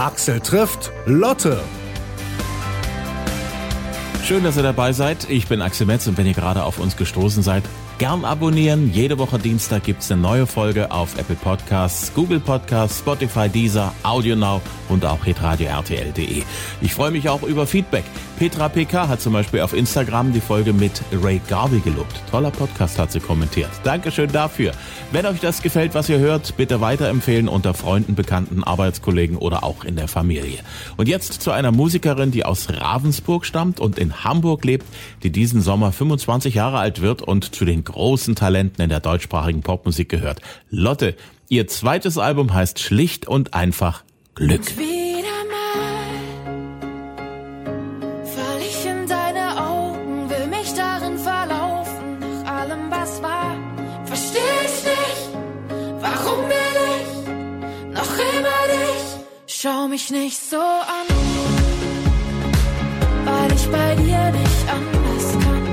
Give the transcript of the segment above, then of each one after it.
Axel trifft Lotte. Schön, dass ihr dabei seid. Ich bin Axel Metz und wenn ihr gerade auf uns gestoßen seid, gern abonnieren. Jede Woche Dienstag gibt's eine neue Folge auf Apple Podcasts, Google Podcasts, Spotify, Deezer, AudioNow und auch hitradio RTL.de. Ich freue mich auch über Feedback. Petra PK hat zum Beispiel auf Instagram die Folge mit Ray Garvey gelobt. Toller Podcast hat sie kommentiert. Dankeschön dafür. Wenn euch das gefällt, was ihr hört, bitte weiterempfehlen unter Freunden, Bekannten, Arbeitskollegen oder auch in der Familie. Und jetzt zu einer Musikerin, die aus Ravensburg stammt und in Hamburg lebt, die diesen Sommer 25 Jahre alt wird und zu den großen Talenten in der deutschsprachigen Popmusik gehört. Lotte, ihr zweites Album heißt schlicht und einfach Glück. Wieder mich nicht so an, weil ich bei dir nicht anders kann.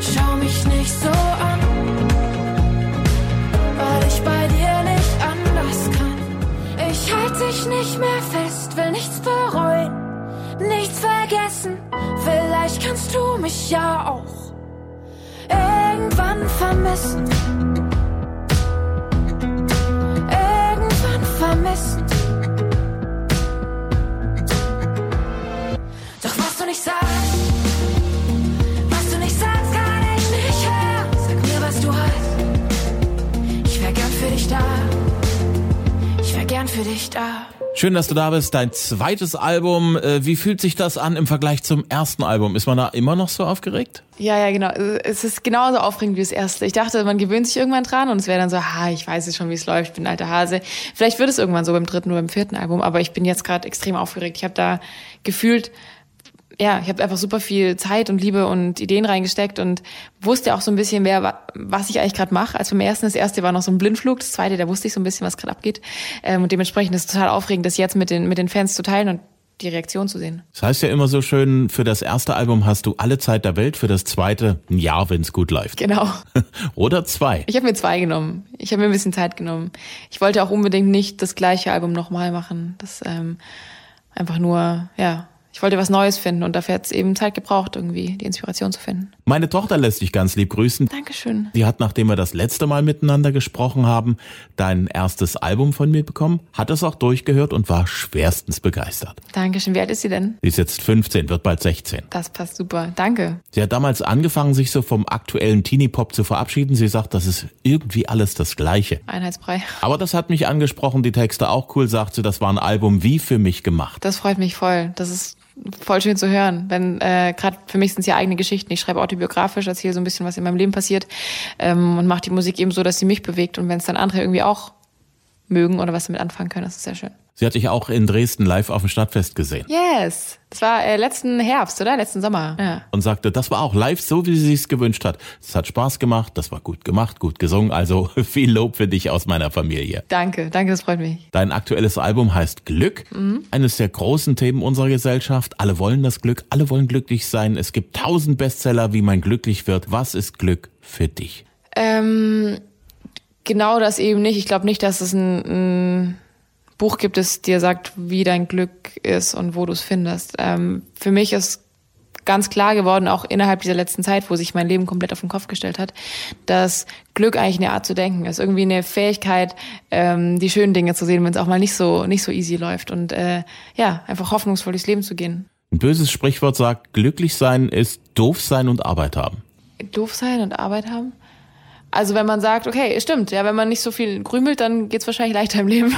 Schau mich nicht so an, weil ich bei dir nicht anders kann. Ich halte dich nicht mehr fest, will nichts bereuen, nichts vergessen. Vielleicht kannst du mich ja auch irgendwann vermissen. Nicht sagst, was du nicht sagst, kann ich nicht hören. Sag mir, was du hast. Ich wär gern für dich da. Ich wär gern für dich da. Schön, dass du da bist. Dein zweites Album. Äh, Wie fühlt sich das an im Vergleich zum ersten Album? Ist man da immer noch so aufgeregt? Ja, ja, genau. Es ist genauso aufregend wie das erste. Ich dachte, man gewöhnt sich irgendwann dran und es wäre dann so, ha, ich weiß jetzt schon, wie es läuft, ich bin ein alter Hase. Vielleicht wird es irgendwann so beim dritten oder beim vierten Album, aber ich bin jetzt gerade extrem aufgeregt. Ich habe da gefühlt, ja, ich habe einfach super viel Zeit und Liebe und Ideen reingesteckt und wusste auch so ein bisschen mehr, wa- was ich eigentlich gerade mache. Als beim ersten, das erste war noch so ein Blindflug, das zweite, da wusste ich so ein bisschen, was gerade abgeht. Ähm, und dementsprechend ist es total aufregend, das jetzt mit den, mit den Fans zu teilen und die Reaktion zu sehen. Das heißt ja immer so schön, für das erste Album hast du alle Zeit der Welt, für das zweite ein Jahr, wenn es gut läuft. Genau. Oder zwei. Ich habe mir zwei genommen. Ich habe mir ein bisschen Zeit genommen. Ich wollte auch unbedingt nicht das gleiche Album nochmal machen. Das ähm, einfach nur, ja, ich wollte was Neues finden und dafür hat es eben Zeit gebraucht, irgendwie die Inspiration zu finden. Meine Tochter lässt dich ganz lieb grüßen. Dankeschön. Die hat, nachdem wir das letzte Mal miteinander gesprochen haben, dein erstes Album von mir bekommen, hat es auch durchgehört und war schwerstens begeistert. Dankeschön. Wie alt ist sie denn? Sie ist jetzt 15, wird bald 16. Das passt super. Danke. Sie hat damals angefangen, sich so vom aktuellen Teenie-Pop zu verabschieden. Sie sagt, das ist irgendwie alles das Gleiche. Einheitsbrei. Aber das hat mich angesprochen, die Texte auch cool, sagt sie, das war ein Album wie für mich gemacht. Das freut mich voll. Das ist voll schön zu hören. Wenn äh, gerade für mich sind es ja eigene Geschichten. Ich schreibe autobiografisch, erzähle so ein bisschen, was in meinem Leben passiert ähm, und mache die Musik eben so, dass sie mich bewegt. Und wenn es dann andere irgendwie auch mögen oder was damit anfangen können, das ist sehr schön. Sie hat dich auch in Dresden live auf dem Stadtfest gesehen Yes. Das war äh, letzten Herbst, oder? Letzten Sommer. Ja. und sagte, das war auch live so, wie sie sich's gewünscht hat. Es hat Spaß gemacht, das war gut gemacht, gut gesungen, also viel Lob für dich aus meiner Familie. Danke, danke, das freut mich. Dein aktuelles Album heißt Glück, eines der großen Themen unserer Gesellschaft. Alle wollen das Glück, alle wollen glücklich sein. Es gibt tausend Bestseller, wie man glücklich wird. Was ist Glück für dich? Ähm, genau das eben nicht. Ich glaube nicht, dass es ein, ein Buch gibt, das dir sagt, wie dein Glück ist und wo du es findest. Ähm, für mich ist ganz klar geworden, auch innerhalb dieser letzten Zeit, wo sich mein Leben komplett auf den Kopf gestellt hat, dass Glück eigentlich eine Art zu denken ist. Irgendwie eine Fähigkeit, ähm, die schönen Dinge zu sehen, wenn es auch mal nicht so, nicht so easy läuft. Und äh, ja, einfach hoffnungsvoll durchs Leben zu gehen. Ein böses Sprichwort sagt, glücklich sein ist doof sein und Arbeit haben. doof sein und Arbeit haben? Also wenn man sagt, okay, stimmt, ja, wenn man nicht so viel grübelt, dann geht's wahrscheinlich leichter im Leben.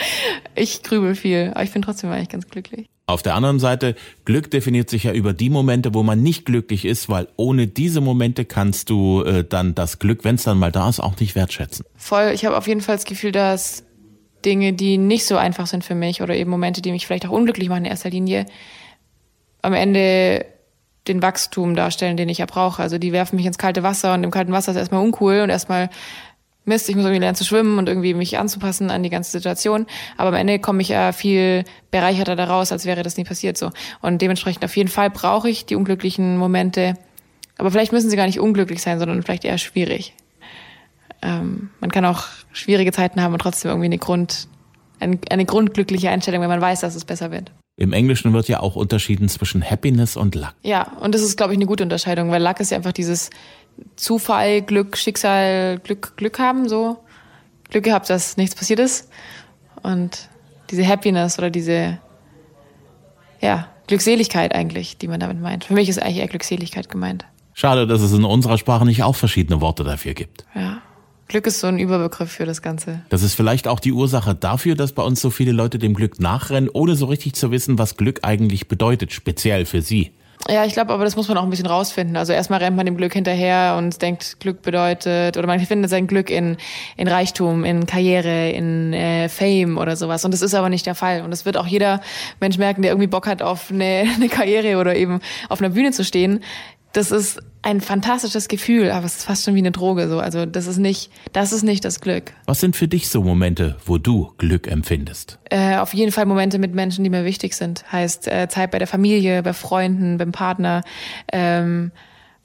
ich grübel viel, aber ich bin trotzdem eigentlich ganz glücklich. Auf der anderen Seite, Glück definiert sich ja über die Momente, wo man nicht glücklich ist, weil ohne diese Momente kannst du äh, dann das Glück, wenn es dann mal da ist, auch nicht wertschätzen. Voll, ich habe auf jeden Fall das Gefühl, dass Dinge, die nicht so einfach sind für mich oder eben Momente, die mich vielleicht auch unglücklich machen in erster Linie, am Ende den Wachstum darstellen, den ich ja brauche. Also die werfen mich ins kalte Wasser und im kalten Wasser ist erstmal uncool und erstmal Mist, ich muss irgendwie lernen zu schwimmen und irgendwie mich anzupassen an die ganze Situation. Aber am Ende komme ich ja viel bereicherter daraus, als wäre das nie passiert so. Und dementsprechend auf jeden Fall brauche ich die unglücklichen Momente. Aber vielleicht müssen sie gar nicht unglücklich sein, sondern vielleicht eher schwierig. Ähm, man kann auch schwierige Zeiten haben und trotzdem irgendwie eine Grund, ein, eine grundglückliche Einstellung, wenn man weiß, dass es besser wird. Im Englischen wird ja auch unterschieden zwischen Happiness und Luck. Ja, und das ist, glaube ich, eine gute Unterscheidung, weil Luck ist ja einfach dieses Zufall, Glück, Schicksal, Glück, Glück haben, so. Glück gehabt, dass nichts passiert ist. Und diese Happiness oder diese, ja, Glückseligkeit eigentlich, die man damit meint. Für mich ist eigentlich eher Glückseligkeit gemeint. Schade, dass es in unserer Sprache nicht auch verschiedene Worte dafür gibt. Ja. Glück ist so ein Überbegriff für das Ganze. Das ist vielleicht auch die Ursache dafür, dass bei uns so viele Leute dem Glück nachrennen, ohne so richtig zu wissen, was Glück eigentlich bedeutet, speziell für sie. Ja, ich glaube, aber das muss man auch ein bisschen rausfinden. Also erstmal rennt man dem Glück hinterher und denkt, Glück bedeutet, oder man findet sein Glück in, in Reichtum, in Karriere, in äh, Fame oder sowas. Und das ist aber nicht der Fall. Und das wird auch jeder Mensch merken, der irgendwie Bock hat auf eine, eine Karriere oder eben auf einer Bühne zu stehen das ist ein fantastisches Gefühl, aber es ist fast schon wie eine Droge so. Also das ist nicht, das ist nicht das Glück. Was sind für dich so Momente, wo du Glück empfindest? Äh, auf jeden Fall Momente mit Menschen, die mir wichtig sind. Heißt äh, Zeit bei der Familie, bei Freunden, beim Partner. Ähm,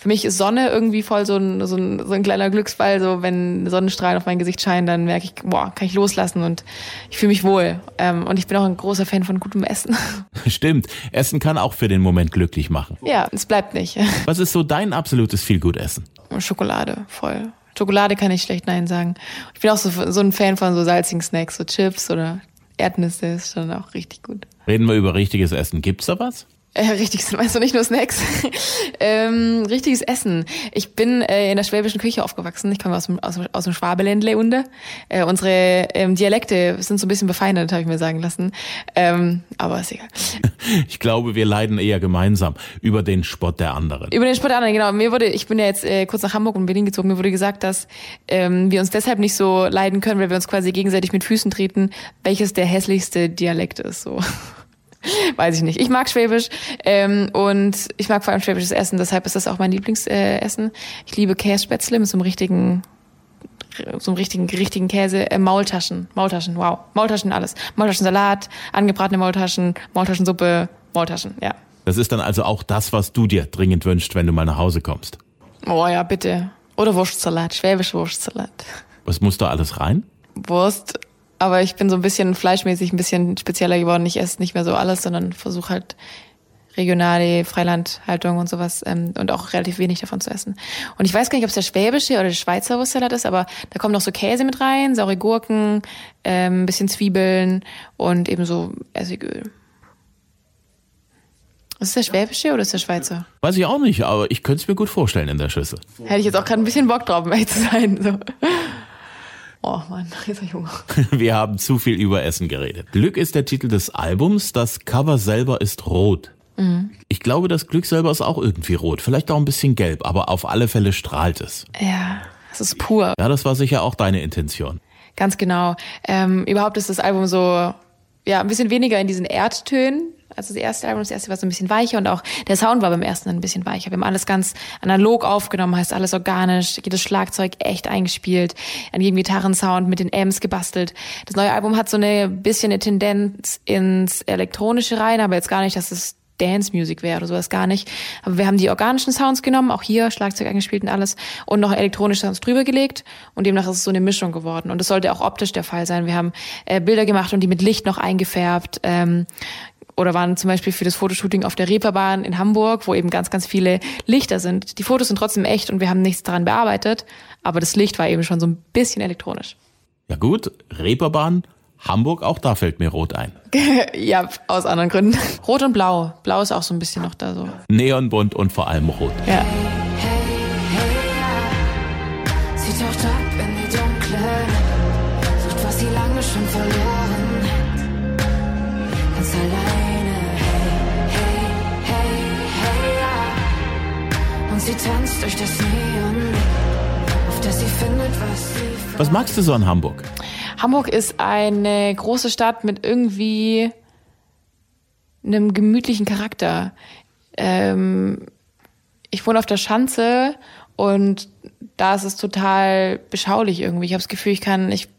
für mich ist Sonne irgendwie voll so ein, so ein, so ein kleiner Glücksfall. So wenn Sonnenstrahlen auf mein Gesicht scheinen, dann merke ich, boah, kann ich loslassen und ich fühle mich wohl. Ähm, und ich bin auch ein großer Fan von gutem Essen. Stimmt, Essen kann auch für den Moment glücklich machen. Ja, es bleibt nicht. Was ist so dein absolutes Feelgood-Essen? Schokolade, voll. Schokolade kann ich schlecht Nein sagen. Ich bin auch so, so ein Fan von so salzigen Snacks, so Chips oder Erdnüsse ist schon auch richtig gut. Reden wir über richtiges Essen. Gibt's da was? Äh, richtig, meinst du nicht nur Snacks? ähm, richtiges Essen. Ich bin äh, in der schwäbischen Küche aufgewachsen. Ich komme aus dem, aus, aus dem Schwabeländle unter. Äh, unsere ähm, Dialekte sind so ein bisschen befeindet, habe ich mir sagen lassen. Ähm, aber ist egal. Ich glaube, wir leiden eher gemeinsam über den Spott der anderen. Über den Spott der anderen, genau. Mir wurde, ich bin ja jetzt äh, kurz nach Hamburg und Berlin gezogen. Mir wurde gesagt, dass ähm, wir uns deshalb nicht so leiden können, weil wir uns quasi gegenseitig mit Füßen treten, welches der hässlichste Dialekt ist. So. Weiß ich nicht. Ich mag Schwäbisch ähm, und ich mag vor allem schwäbisches Essen, deshalb ist das auch mein Lieblingsessen. ich liebe Kässpätzle mit so einem richtigen so einem richtigen, richtigen Käse, äh, Maultaschen, Maultaschen, wow, Maultaschen alles. Maultaschensalat, angebratene Maultaschen, Maultaschensuppe, Maultaschen, ja. Das ist dann also auch das, was du dir dringend wünschst, wenn du mal nach Hause kommst. Oh ja, bitte. Oder Wurstsalat, schwäbisch Wurstsalat. Was muss da alles rein? Wurst, aber ich bin so ein bisschen fleischmäßig ein bisschen spezieller geworden. Ich esse nicht mehr so alles, sondern versuche halt regionale Freilandhaltung und sowas ähm, und auch relativ wenig davon zu essen. Und ich weiß gar nicht, ob es der schwäbische oder der Schweizer Wurstsalat ist, aber da kommt noch so Käse mit rein, saure Gurken, ähm, ein bisschen Zwiebeln und eben so Essigöl. Ist es der schwäbische oder ist der Schweizer? Weiß ich auch nicht, aber ich könnte es mir gut vorstellen in der Schüssel. Hätte ich jetzt auch gerade ein bisschen Bock drauf, um ehrlich zu sein. So. Oh Mann, jetzt hab ich Hunger. Wir haben zu viel über Essen geredet. Glück ist der Titel des Albums, das Cover selber ist rot. Mhm. Ich glaube, das Glück selber ist auch irgendwie rot, vielleicht auch ein bisschen gelb, aber auf alle Fälle strahlt es. Ja, es ist pur. Ja, das war sicher auch deine Intention. Ganz genau. Ähm, überhaupt ist das Album so, ja, ein bisschen weniger in diesen Erdtönen, also das erste Album, das erste war so ein bisschen weicher und auch der Sound war beim ersten ein bisschen weicher. Wir haben alles ganz analog aufgenommen, heißt alles organisch, jedes Schlagzeug echt eingespielt, an jedem Gitarrensound mit den Amps gebastelt. Das neue Album hat so eine bisschen eine Tendenz ins Elektronische rein, aber jetzt gar nicht, dass es Dance Music wäre oder sowas gar nicht. Aber wir haben die organischen Sounds genommen, auch hier Schlagzeug eingespielt und alles und noch elektronische Sounds drüber gelegt und demnach ist es so eine Mischung geworden und das sollte auch optisch der Fall sein. Wir haben äh, Bilder gemacht und die mit Licht noch eingefärbt. Ähm, oder waren zum Beispiel für das Fotoshooting auf der Reeperbahn in Hamburg, wo eben ganz, ganz viele Lichter sind. Die Fotos sind trotzdem echt und wir haben nichts daran bearbeitet, aber das Licht war eben schon so ein bisschen elektronisch. Ja gut, Reeperbahn, Hamburg, auch da fällt mir rot ein. ja, aus anderen Gründen. Rot und blau. Blau ist auch so ein bisschen noch da so. Neonbunt und vor allem rot. Ja. Hey, hey, ja. Sie taucht ab in die Dunkle, sucht, was sie lange schon verloren. Durch das Neon, auf das sie findet, was sie was magst du so an Hamburg? Hamburg ist eine große Stadt mit irgendwie einem gemütlichen Charakter. Ähm, ich wohne auf der Schanze und da ist es total beschaulich irgendwie. Ich habe das Gefühl, ich kann, ich,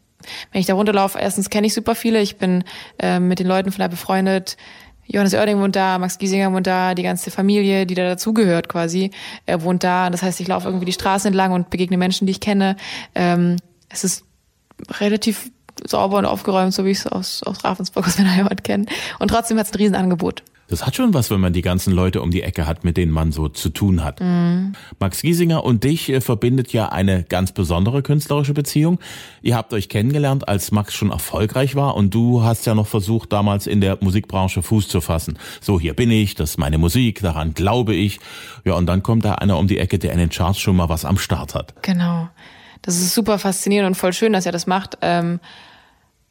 wenn ich da runterlaufe, erstens kenne ich super viele, ich bin äh, mit den Leuten von da befreundet. Johannes Oerding wohnt da, Max Giesinger wohnt da, die ganze Familie, die da dazugehört quasi, er wohnt da. Das heißt, ich laufe irgendwie die Straßen entlang und begegne Menschen, die ich kenne. Ähm, es ist relativ sauber und aufgeräumt, so wie ich es aus, aus Ravensburg, aus meiner Heimat kenne. Und trotzdem hat es ein Riesenangebot. Das hat schon was, wenn man die ganzen Leute um die Ecke hat, mit denen man so zu tun hat. Mhm. Max Giesinger und dich äh, verbindet ja eine ganz besondere künstlerische Beziehung. Ihr habt euch kennengelernt, als Max schon erfolgreich war und du hast ja noch versucht, damals in der Musikbranche Fuß zu fassen. So, hier bin ich, das ist meine Musik, daran glaube ich. Ja, und dann kommt da einer um die Ecke, der in den Charts schon mal was am Start hat. Genau. Das ist super faszinierend und voll schön, dass er das macht. Ähm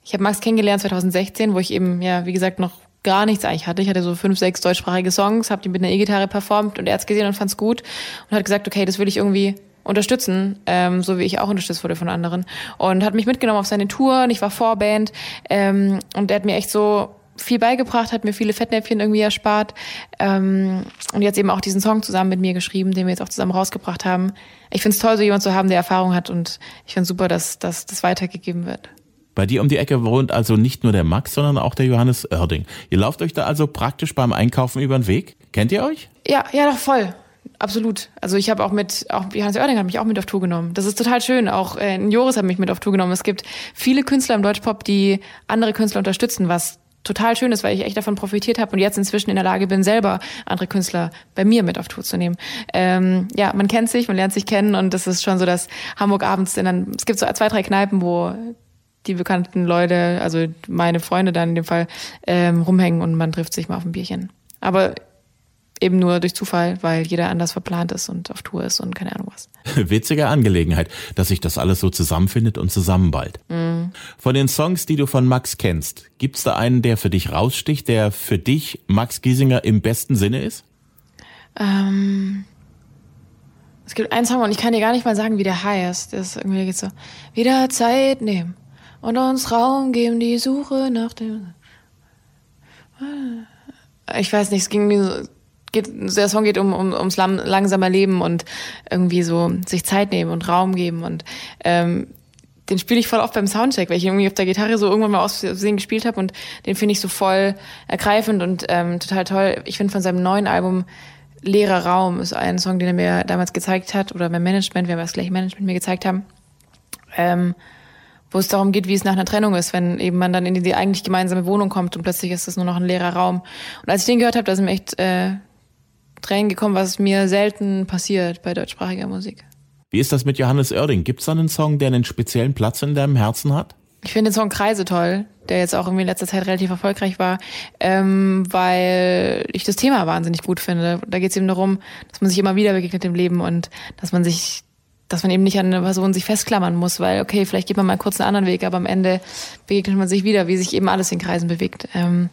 ich habe Max kennengelernt 2016, wo ich eben, ja, wie gesagt, noch gar nichts eigentlich hatte. Ich hatte so fünf, sechs deutschsprachige Songs, habe die mit einer E-Gitarre performt und er hat's gesehen und fand's gut und hat gesagt, okay, das will ich irgendwie unterstützen, ähm, so wie ich auch unterstützt wurde von anderen. Und hat mich mitgenommen auf seine Tour und ich war Vorband ähm, und er hat mir echt so viel beigebracht, hat mir viele Fettnäpfchen irgendwie erspart ähm, und jetzt eben auch diesen Song zusammen mit mir geschrieben, den wir jetzt auch zusammen rausgebracht haben. Ich find's toll, so jemand zu haben, der Erfahrung hat und ich find's super, dass, dass das weitergegeben wird. Bei dir um die Ecke wohnt also nicht nur der Max, sondern auch der Johannes Oerding. Ihr lauft euch da also praktisch beim Einkaufen über den Weg. Kennt ihr euch? Ja, ja, doch voll. Absolut. Also ich habe auch mit, auch Johannes Oerding hat mich auch mit auf Tour genommen. Das ist total schön. Auch äh, Joris hat mich mit auf Tour genommen. Es gibt viele Künstler im Deutschpop, die andere Künstler unterstützen, was total schön ist, weil ich echt davon profitiert habe und jetzt inzwischen in der Lage bin, selber andere Künstler bei mir mit auf Tour zu nehmen. Ähm, ja, man kennt sich, man lernt sich kennen und das ist schon so, dass Hamburg abends in dann, es gibt so zwei, drei Kneipen, wo die bekannten Leute, also meine Freunde dann in dem Fall, ähm, rumhängen und man trifft sich mal auf ein Bierchen. Aber eben nur durch Zufall, weil jeder anders verplant ist und auf Tour ist und keine Ahnung was. Witzige Angelegenheit, dass sich das alles so zusammenfindet und zusammenballt. Mhm. Von den Songs, die du von Max kennst, gibt's da einen, der für dich raussticht, der für dich Max Giesinger im besten Sinne ist? Ähm, es gibt einen Song und ich kann dir gar nicht mal sagen, wie der heißt. Das ist irgendwie geht so, wieder Zeit nehmen und uns Raum geben, die Suche nach dem. Ich weiß nicht, es ging mir so, geht, der Song geht um, um ums langsame Leben und irgendwie so sich Zeit nehmen und Raum geben und ähm, den spiele ich voll oft beim Soundcheck, weil ich irgendwie auf der Gitarre so irgendwann mal aus Versehen gespielt habe und den finde ich so voll ergreifend und ähm, total toll. Ich finde von seinem neuen Album Leerer Raum ist ein Song, den er mir damals gezeigt hat oder mein Management, wir haben das gleiche Management mir gezeigt haben. Ähm, wo es darum geht, wie es nach einer Trennung ist, wenn eben man dann in die eigentlich gemeinsame Wohnung kommt und plötzlich ist es nur noch ein leerer Raum. Und als ich den gehört habe, da sind mir echt äh, Tränen gekommen, was mir selten passiert bei deutschsprachiger Musik. Wie ist das mit Johannes Oerding? Gibt es da einen Song, der einen speziellen Platz in deinem Herzen hat? Ich finde den Song Kreise toll, der jetzt auch irgendwie in letzter Zeit relativ erfolgreich war, ähm, weil ich das Thema wahnsinnig gut finde. Da geht es eben darum, dass man sich immer wieder begegnet im Leben und dass man sich dass man eben nicht an eine Person sich festklammern muss, weil okay, vielleicht geht man mal kurz einen anderen Weg, aber am Ende begegnet man sich wieder, wie sich eben alles in Kreisen bewegt. Ähm,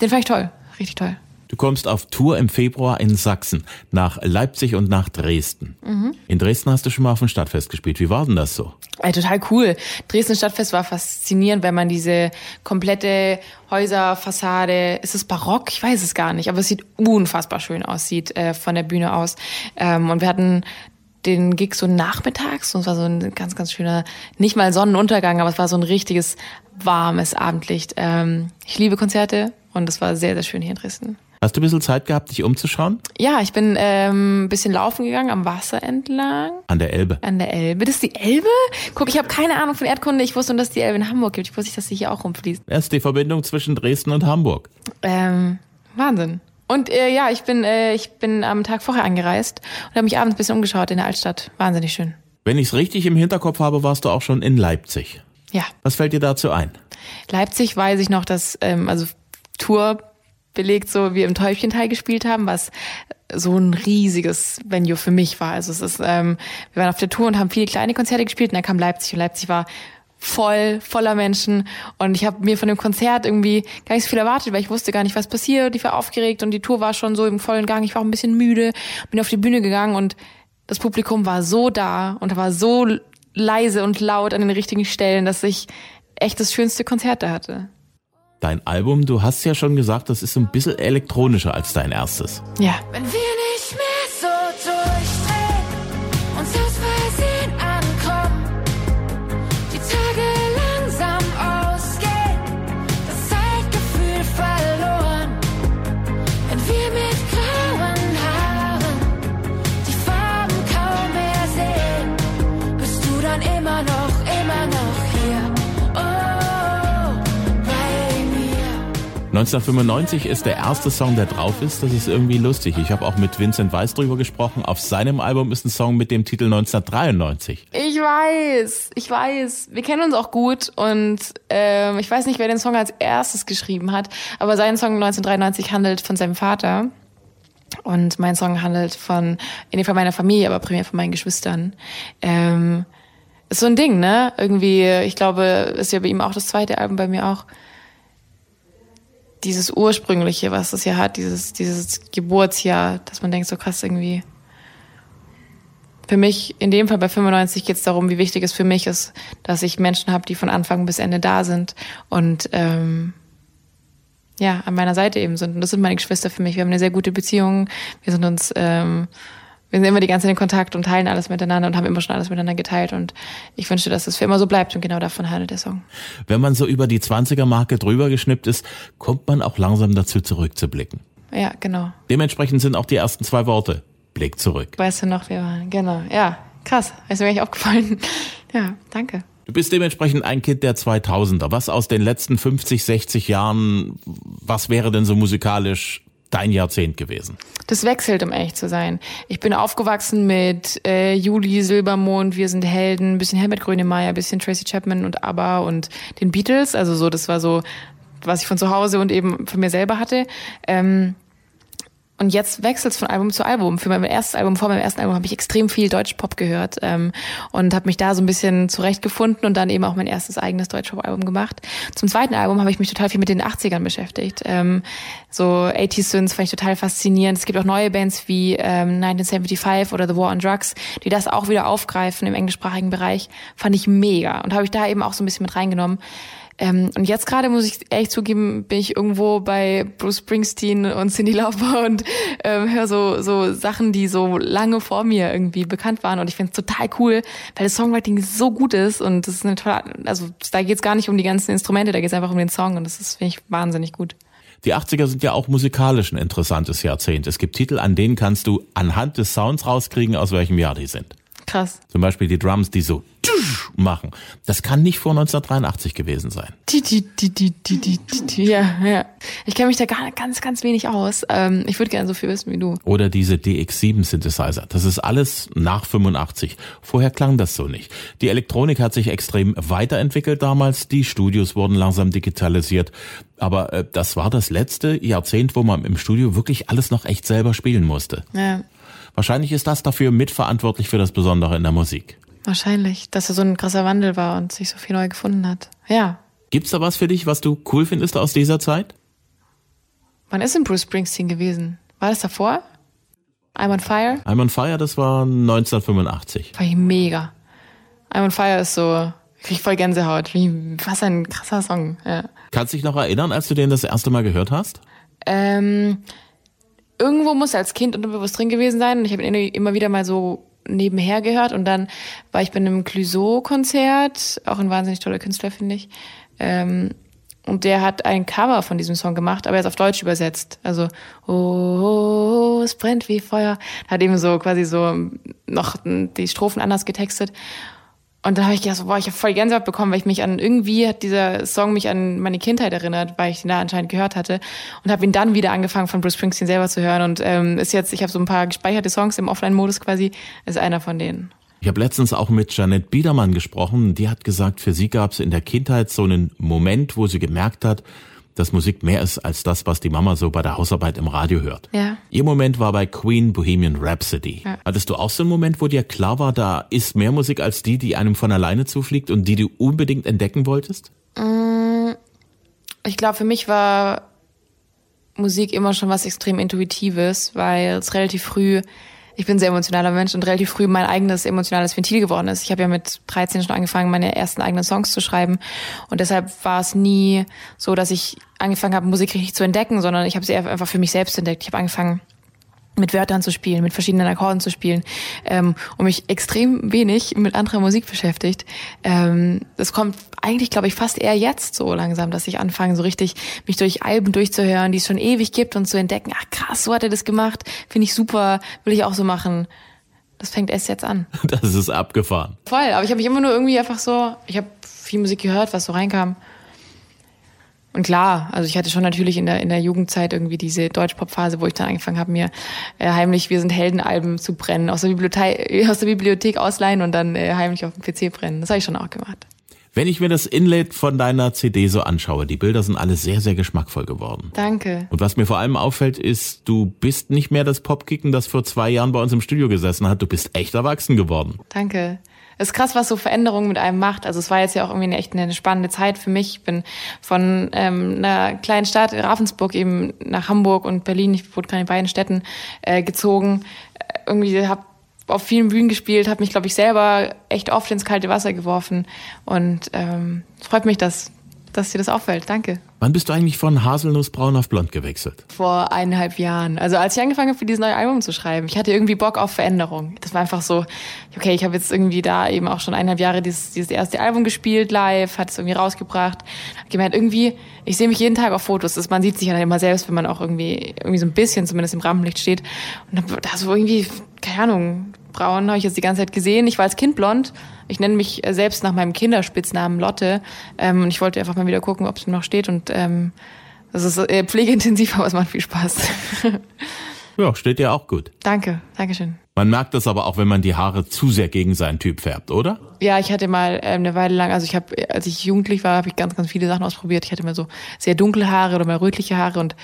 den fand ich toll, richtig toll. Du kommst auf Tour im Februar in Sachsen, nach Leipzig und nach Dresden. Mhm. In Dresden hast du schon mal auf dem Stadtfest gespielt. Wie war denn das so? Ey, total cool. Dresden Stadtfest war faszinierend, wenn man diese komplette Häuserfassade, ist es barock? Ich weiß es gar nicht, aber es sieht unfassbar schön aus, sieht äh, von der Bühne aus. Ähm, und wir hatten den Gig so nachmittags und es war so ein ganz, ganz schöner, nicht mal Sonnenuntergang, aber es war so ein richtiges warmes Abendlicht. Ähm, ich liebe Konzerte und es war sehr, sehr schön hier in Dresden. Hast du ein bisschen Zeit gehabt, dich umzuschauen? Ja, ich bin ähm, ein bisschen laufen gegangen am Wasser entlang. An der Elbe. An der Elbe. Das ist die Elbe? Guck, ich habe keine Ahnung von Erdkunde. Ich wusste nur, dass die Elbe in Hamburg gibt. Ich wusste nicht, dass sie hier auch rumfließt. Das ist die Verbindung zwischen Dresden und Hamburg. Ähm, Wahnsinn. Und äh, ja, ich bin, äh, ich bin am Tag vorher angereist und habe mich abends ein bisschen umgeschaut in der Altstadt. Wahnsinnig schön. Wenn ich es richtig im Hinterkopf habe, warst du auch schon in Leipzig. Ja. Was fällt dir dazu ein? Leipzig weiß ich noch, dass, ähm, also Tour belegt, so wie im Täubchenteil gespielt haben, was so ein riesiges Venue für mich war. Also es ist, ähm, wir waren auf der Tour und haben viele kleine Konzerte gespielt und dann kam Leipzig und Leipzig war voll, voller Menschen. Und ich habe mir von dem Konzert irgendwie gar nicht so viel erwartet, weil ich wusste gar nicht, was passiert. Ich war aufgeregt und die Tour war schon so im vollen Gang. Ich war auch ein bisschen müde, bin auf die Bühne gegangen und das Publikum war so da und war so leise und laut an den richtigen Stellen, dass ich echt das schönste Konzert da hatte. Dein Album, du hast ja schon gesagt, das ist ein bisschen elektronischer als dein erstes. Ja. Wenn wir nicht 1995 ist der erste Song, der drauf ist. Das ist irgendwie lustig. Ich habe auch mit Vincent Weiss drüber gesprochen. Auf seinem Album ist ein Song mit dem Titel 1993. Ich weiß, ich weiß. Wir kennen uns auch gut und ähm, ich weiß nicht, wer den Song als erstes geschrieben hat, aber sein Song 1993 handelt von seinem Vater. Und mein Song handelt von, in dem Fall meiner Familie, aber primär von meinen Geschwistern. Ähm, ist so ein Ding, ne? Irgendwie, ich glaube, ist ja bei ihm auch das zweite Album, bei mir auch. Dieses ursprüngliche, was das ja hat, dieses, dieses Geburtsjahr, dass man denkt, so krass irgendwie. Für mich, in dem Fall bei 95 geht es darum, wie wichtig es für mich ist, dass ich Menschen habe, die von Anfang bis Ende da sind und ähm, ja, an meiner Seite eben sind. Und das sind meine Geschwister für mich. Wir haben eine sehr gute Beziehung. Wir sind uns, ähm, wir sind immer die ganze Zeit in Kontakt und teilen alles miteinander und haben immer schon alles miteinander geteilt. Und ich wünsche, dass es für immer so bleibt. Und genau davon handelt der Song. Wenn man so über die 20er-Marke drüber geschnippt ist, kommt man auch langsam dazu zurückzublicken. Ja, genau. Dementsprechend sind auch die ersten zwei Worte. Blick zurück. Weißt du noch, wir waren, genau. Ja, krass. Ist mir eigentlich aufgefallen. Ja, danke. Du bist dementsprechend ein Kind der 2000er. Was aus den letzten 50, 60 Jahren, was wäre denn so musikalisch dein Jahrzehnt gewesen? Das wechselt, um ehrlich zu sein. Ich bin aufgewachsen mit äh, Juli, Silbermond, Wir sind Helden, bisschen Helmut Grönemeyer, bisschen Tracy Chapman und ABBA und den Beatles. Also so, das war so, was ich von zu Hause und eben von mir selber hatte. Ähm, und jetzt wechselt es von Album zu Album. Für mein erstes Album, vor meinem ersten Album, habe ich extrem viel Deutschpop gehört ähm, und habe mich da so ein bisschen zurechtgefunden und dann eben auch mein erstes eigenes Deutschpop-Album gemacht. Zum zweiten Album habe ich mich total viel mit den 80ern beschäftigt. Ähm, so 80s Synths fand ich total faszinierend. Es gibt auch neue Bands wie ähm, 1975 oder The War on Drugs, die das auch wieder aufgreifen im englischsprachigen Bereich. Fand ich mega und habe ich da eben auch so ein bisschen mit reingenommen. Ähm, und jetzt gerade muss ich ehrlich zugeben, bin ich irgendwo bei Bruce Springsteen und Cindy Lauper und ähm, höre so, so Sachen, die so lange vor mir irgendwie bekannt waren. Und ich finde es total cool, weil das Songwriting so gut ist und das ist eine tolle, also da geht es gar nicht um die ganzen Instrumente, da geht es einfach um den Song und das ist, finde ich, wahnsinnig gut. Die 80er sind ja auch musikalisch ein interessantes Jahrzehnt. Es gibt Titel, an denen kannst du anhand des Sounds rauskriegen, aus welchem Jahr die sind. Krass. Zum Beispiel die Drums, die so machen. Das kann nicht vor 1983 gewesen sein. Die, die, die, die, die, die, die, ja, ja. Ich kenne mich da gar ganz, ganz wenig aus. Ähm, ich würde gerne so viel wissen wie du. Oder diese DX7 Synthesizer. Das ist alles nach 85. Vorher klang das so nicht. Die Elektronik hat sich extrem weiterentwickelt damals. Die Studios wurden langsam digitalisiert. Aber äh, das war das letzte Jahrzehnt, wo man im Studio wirklich alles noch echt selber spielen musste. Ja. Wahrscheinlich ist das dafür mitverantwortlich für das Besondere in der Musik. Wahrscheinlich, dass er so ein krasser Wandel war und sich so viel neu gefunden hat. Ja. Gibt's da was für dich, was du cool findest aus dieser Zeit? Wann ist denn Bruce Springsteen gewesen? War das davor? I'm on Fire? I'm on Fire, das war 1985. War ich mega. I'm on Fire ist so, ich krieg voll Gänsehaut. Was ein krasser Song. Ja. Kannst du dich noch erinnern, als du den das erste Mal gehört hast? Ähm, irgendwo muss er als Kind unterbewusst drin gewesen sein und ich habe ihn immer wieder mal so nebenher gehört und dann war ich bei einem Clouseau-Konzert, auch ein wahnsinnig toller Künstler, finde ich. Ähm, und der hat ein Cover von diesem Song gemacht, aber er ist auf Deutsch übersetzt. Also, oh, oh, oh es brennt wie Feuer. Hat eben so quasi so noch die Strophen anders getextet. Und dann habe ich gedacht, boah, ich habe voll Gänsehaut bekommen, weil ich mich an irgendwie hat dieser Song mich an meine Kindheit erinnert, weil ich ihn da anscheinend gehört hatte und habe ihn dann wieder angefangen von Bruce Springsteen selber zu hören und ähm, ist jetzt, ich habe so ein paar gespeicherte Songs im Offline-Modus quasi, ist einer von denen. Ich habe letztens auch mit Janette Biedermann gesprochen. Die hat gesagt, für sie gab es in der Kindheit so einen Moment, wo sie gemerkt hat, dass Musik mehr ist als das, was die Mama so bei der Hausarbeit im Radio hört. Ja. Ihr Moment war bei Queen Bohemian Rhapsody. Ja. Hattest du auch so einen Moment, wo dir klar war, da ist mehr Musik als die, die einem von alleine zufliegt und die du unbedingt entdecken wolltest? Mm, ich glaube, für mich war Musik immer schon was extrem Intuitives, weil es relativ früh ich bin ein sehr emotionaler Mensch und relativ früh mein eigenes emotionales Ventil geworden ist. Ich habe ja mit 13 schon angefangen, meine ersten eigenen Songs zu schreiben. Und deshalb war es nie so, dass ich angefangen habe, Musik richtig zu entdecken, sondern ich habe sie einfach für mich selbst entdeckt. Ich habe angefangen, mit Wörtern zu spielen, mit verschiedenen Akkorden zu spielen ähm, und mich extrem wenig mit anderer Musik beschäftigt. Ähm, das kommt eigentlich, glaube ich, fast eher jetzt so langsam, dass ich anfange, so richtig mich durch Alben durchzuhören, die es schon ewig gibt und zu entdecken, ach krass, so hat er das gemacht, finde ich super, will ich auch so machen. Das fängt erst jetzt an. Das ist abgefahren. Voll, aber ich habe mich immer nur irgendwie einfach so, ich habe viel Musik gehört, was so reinkam. Und klar, also ich hatte schon natürlich in der, in der Jugendzeit irgendwie diese Deutschpop-Phase, wo ich dann angefangen habe, mir äh, heimlich Wir sind Heldenalben zu brennen, aus der Bibliothek, aus der Bibliothek ausleihen und dann äh, heimlich auf dem PC brennen. Das habe ich schon auch gemacht. Wenn ich mir das Inlay von deiner CD so anschaue, die Bilder sind alle sehr, sehr geschmackvoll geworden. Danke. Und was mir vor allem auffällt, ist, du bist nicht mehr das Popkicken, das vor zwei Jahren bei uns im Studio gesessen hat. Du bist echt erwachsen geworden. Danke. Es ist krass, was so Veränderungen mit einem macht. Also es war jetzt ja auch irgendwie eine echt eine spannende Zeit für mich. Ich bin von ähm, einer kleinen Stadt Ravensburg eben nach Hamburg und Berlin, ich wurde gerade in beiden Städten äh, gezogen. Äh, irgendwie habe auf vielen Bühnen gespielt, habe mich, glaube ich, selber echt oft ins kalte Wasser geworfen. Und ähm, freut mich, dass, dass dir das auffällt. Danke. Wann bist du eigentlich von Haselnussbraun auf Blond gewechselt? Vor eineinhalb Jahren. Also als ich angefangen habe, für dieses neue Album zu schreiben. Ich hatte irgendwie Bock auf Veränderung. Das war einfach so, okay, ich habe jetzt irgendwie da eben auch schon eineinhalb Jahre dieses, dieses erste Album gespielt, live, hat es irgendwie rausgebracht. Hab gemerkt, irgendwie, ich sehe mich jeden Tag auf Fotos. Das, man sieht sich ja dann immer selbst, wenn man auch irgendwie, irgendwie so ein bisschen zumindest im Rampenlicht steht. Und da so irgendwie, keine Ahnung, braun habe ich jetzt die ganze Zeit gesehen. Ich war als Kind blond. Ich nenne mich äh, selbst nach meinem Kinderspitznamen Lotte. Ähm, und ich wollte einfach mal wieder gucken, ob es mir noch steht. Und ähm, das ist äh, pflegeintensiv, aber es macht viel Spaß. ja, steht dir auch gut. Danke, Dankeschön. Man merkt das aber auch, wenn man die Haare zu sehr gegen seinen Typ färbt, oder? Ja, ich hatte mal ähm, eine Weile lang, also ich habe, als ich jugendlich war, habe ich ganz, ganz viele Sachen ausprobiert. Ich hatte mal so sehr dunkle Haare oder mal rötliche Haare und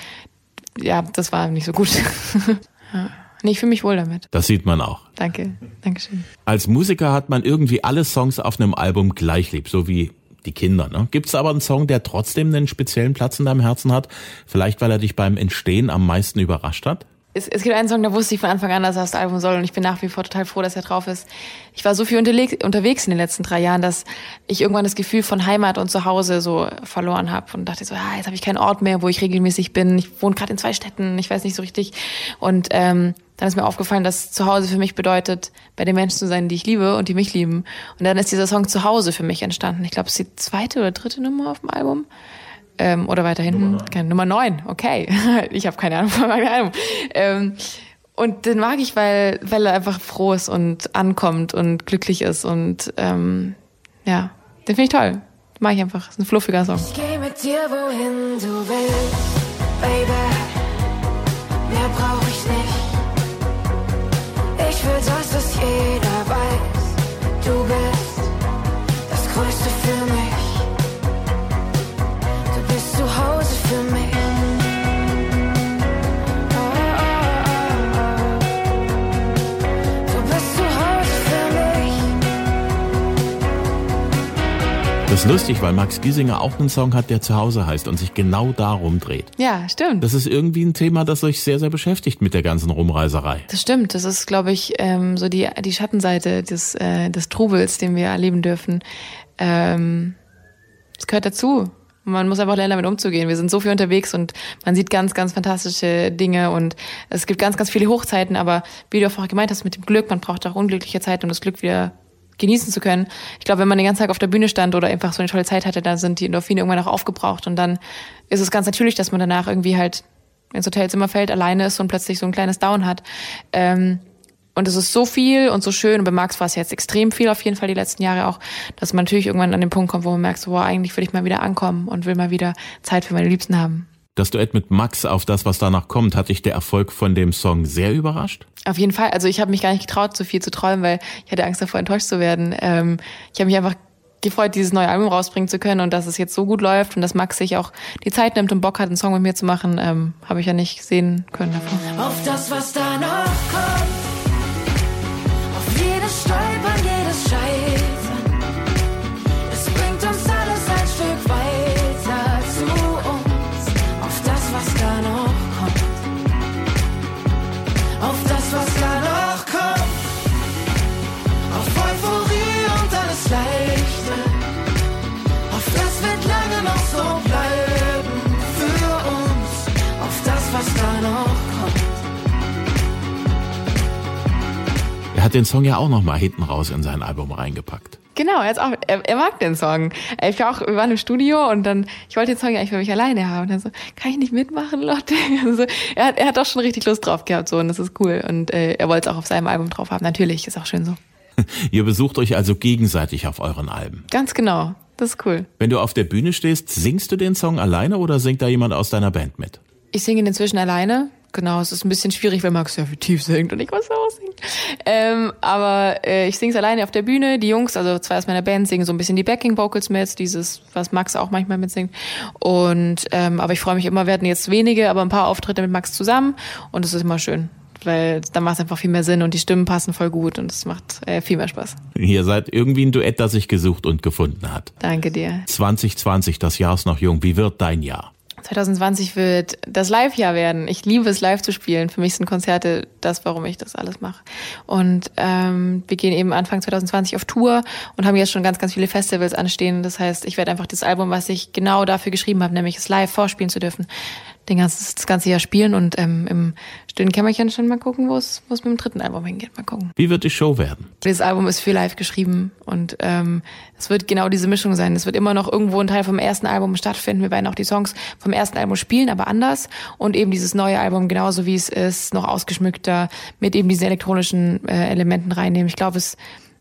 ja, das war nicht so gut. ja. Nee, ich fühle mich wohl damit. Das sieht man auch. Danke, Dankeschön. Als Musiker hat man irgendwie alle Songs auf einem Album gleich lieb, so wie die Kinder. Ne? Gibt es aber einen Song, der trotzdem einen speziellen Platz in deinem Herzen hat? Vielleicht, weil er dich beim Entstehen am meisten überrascht hat? Es, es gibt einen Song, da wusste ich von Anfang an, dass er das Album soll und ich bin nach wie vor total froh, dass er drauf ist. Ich war so viel unterwegs in den letzten drei Jahren, dass ich irgendwann das Gefühl von Heimat und Zuhause so verloren habe und dachte so, ah, jetzt habe ich keinen Ort mehr, wo ich regelmäßig bin. Ich wohne gerade in zwei Städten, ich weiß nicht so richtig. Und ähm, dann ist mir aufgefallen, dass Zuhause für mich bedeutet, bei den Menschen zu sein, die ich liebe und die mich lieben. Und dann ist dieser Song Zuhause für mich entstanden. Ich glaube, es ist die zweite oder dritte Nummer auf dem Album. Ähm, oder weiter hinten. Nummer neun. Nummer neun, okay. ich habe keine Ahnung von meinem Album. Ähm, und den mag ich, weil, weil er einfach froh ist und ankommt und glücklich ist. Und ähm, ja, den finde ich toll. Den mag ich einfach. Das ist ein fluffiger Song. Ich geh mit dir, wohin du willst, Baby. Mehr brauch ich nicht. Ich will, dass Das ist lustig, weil Max Giesinger auch einen Song hat, der zu Hause heißt und sich genau darum dreht. Ja, stimmt. Das ist irgendwie ein Thema, das euch sehr, sehr beschäftigt mit der ganzen Rumreiserei. Das stimmt. Das ist, glaube ich, ähm, so die, die Schattenseite des, äh, des Trubels, den wir erleben dürfen. Ähm, das gehört dazu. Man muss einfach lernen, damit umzugehen. Wir sind so viel unterwegs und man sieht ganz, ganz fantastische Dinge und es gibt ganz, ganz viele Hochzeiten, aber wie du auch vorher gemeint hast mit dem Glück, man braucht auch unglückliche Zeiten, um das Glück wieder genießen zu können. Ich glaube, wenn man den ganzen Tag auf der Bühne stand oder einfach so eine tolle Zeit hatte, dann sind die Endorphine irgendwann auch aufgebraucht und dann ist es ganz natürlich, dass man danach irgendwie halt ins Hotelzimmer fällt, alleine ist und plötzlich so ein kleines Down hat. Ähm, und es ist so viel und so schön. Und bei Max war es jetzt extrem viel auf jeden Fall die letzten Jahre auch, dass man natürlich irgendwann an den Punkt kommt, wo man merkt, so, boah, eigentlich will ich mal wieder ankommen und will mal wieder Zeit für meine Liebsten haben. Das Duett mit Max auf das, was danach kommt, hat dich der Erfolg von dem Song sehr überrascht? Auf jeden Fall. Also ich habe mich gar nicht getraut, so viel zu träumen, weil ich hatte Angst davor, enttäuscht zu werden. Ähm, ich habe mich einfach gefreut, dieses neue Album rausbringen zu können und dass es jetzt so gut läuft und dass Max sich auch die Zeit nimmt und Bock hat, einen Song mit mir zu machen, ähm, habe ich ja nicht sehen können davon. Auf das, was da noch kommt, auf jedes Stolpern, hat den Song ja auch nochmal hinten raus in sein Album reingepackt. Genau, er, auch, er, er mag den Song. Ich war auch, wir waren im Studio und dann, ich wollte den Song ja eigentlich für mich alleine haben. Und dann so, kann ich nicht mitmachen, Lotte? Also, er, hat, er hat auch schon richtig Lust drauf gehabt, so, und das ist cool. Und äh, er wollte es auch auf seinem Album drauf haben. Natürlich, ist auch schön so. Ihr besucht euch also gegenseitig auf euren Alben. Ganz genau. das ist cool. Wenn du auf der Bühne stehst, singst du den Song alleine oder singt da jemand aus deiner Band mit? Ich singe ihn inzwischen alleine. Genau, es ist ein bisschen schwierig, wenn Max sehr viel tief singt und ich was aussingen. Ähm, aber äh, ich singe es alleine auf der Bühne. Die Jungs, also zwei aus meiner Band, singen so ein bisschen die Backing Vocals mit, dieses, was Max auch manchmal mitsingt. Und ähm, aber ich freue mich immer, wir hatten jetzt wenige, aber ein paar Auftritte mit Max zusammen und es ist immer schön weil da macht es einfach viel mehr Sinn und die Stimmen passen voll gut und es macht äh, viel mehr Spaß. Ihr seid irgendwie ein Duett, das sich gesucht und gefunden hat. Danke dir. 2020, das Jahr ist noch jung. Wie wird dein Jahr? 2020 wird das Live-Jahr werden. Ich liebe es, live zu spielen. Für mich sind Konzerte das, warum ich das alles mache. Und ähm, wir gehen eben Anfang 2020 auf Tour und haben jetzt schon ganz, ganz viele Festivals anstehen. Das heißt, ich werde einfach das Album, was ich genau dafür geschrieben habe, nämlich es live vorspielen zu dürfen, den ganzen, das ganze Jahr spielen und ähm, im stillen Kämmerchen schon mal gucken, wo es mit dem dritten Album hingeht. Mal gucken. Wie wird die Show werden? Das Album ist für live geschrieben und ähm, es wird genau diese Mischung sein. Es wird immer noch irgendwo ein Teil vom ersten Album stattfinden. Wir werden auch die Songs vom ersten Album spielen, aber anders und eben dieses neue Album genauso wie es ist, noch ausgeschmückter mit eben diesen elektronischen äh, Elementen reinnehmen. Ich glaube, es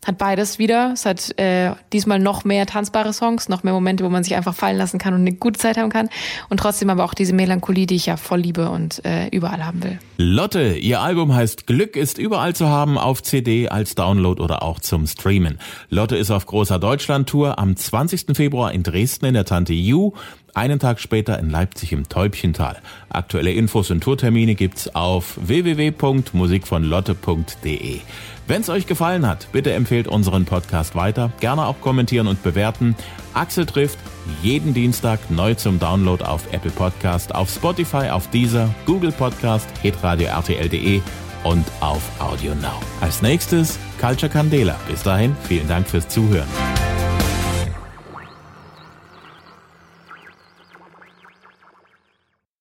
hat beides wieder. Es hat äh, diesmal noch mehr tanzbare Songs, noch mehr Momente, wo man sich einfach fallen lassen kann und eine gute Zeit haben kann. Und trotzdem aber auch diese Melancholie, die ich ja voll liebe und äh, überall haben will. Lotte, ihr Album heißt Glück ist überall zu haben auf CD, als Download oder auch zum Streamen. Lotte ist auf großer Deutschland-Tour am 20. Februar in Dresden in der Tante Ju, einen Tag später in Leipzig im Täubchental. Aktuelle Infos und Tourtermine gibt's auf www.musikvonlotte.de. Wenn es euch gefallen hat, bitte empfehlt unseren Podcast weiter, gerne auch kommentieren und bewerten. Axel trifft jeden Dienstag neu zum Download auf Apple Podcast, auf Spotify, auf Deezer, Google Podcast, hitradio rtl.de und auf Audio Now. Als nächstes Culture Candela. Bis dahin, vielen Dank fürs Zuhören.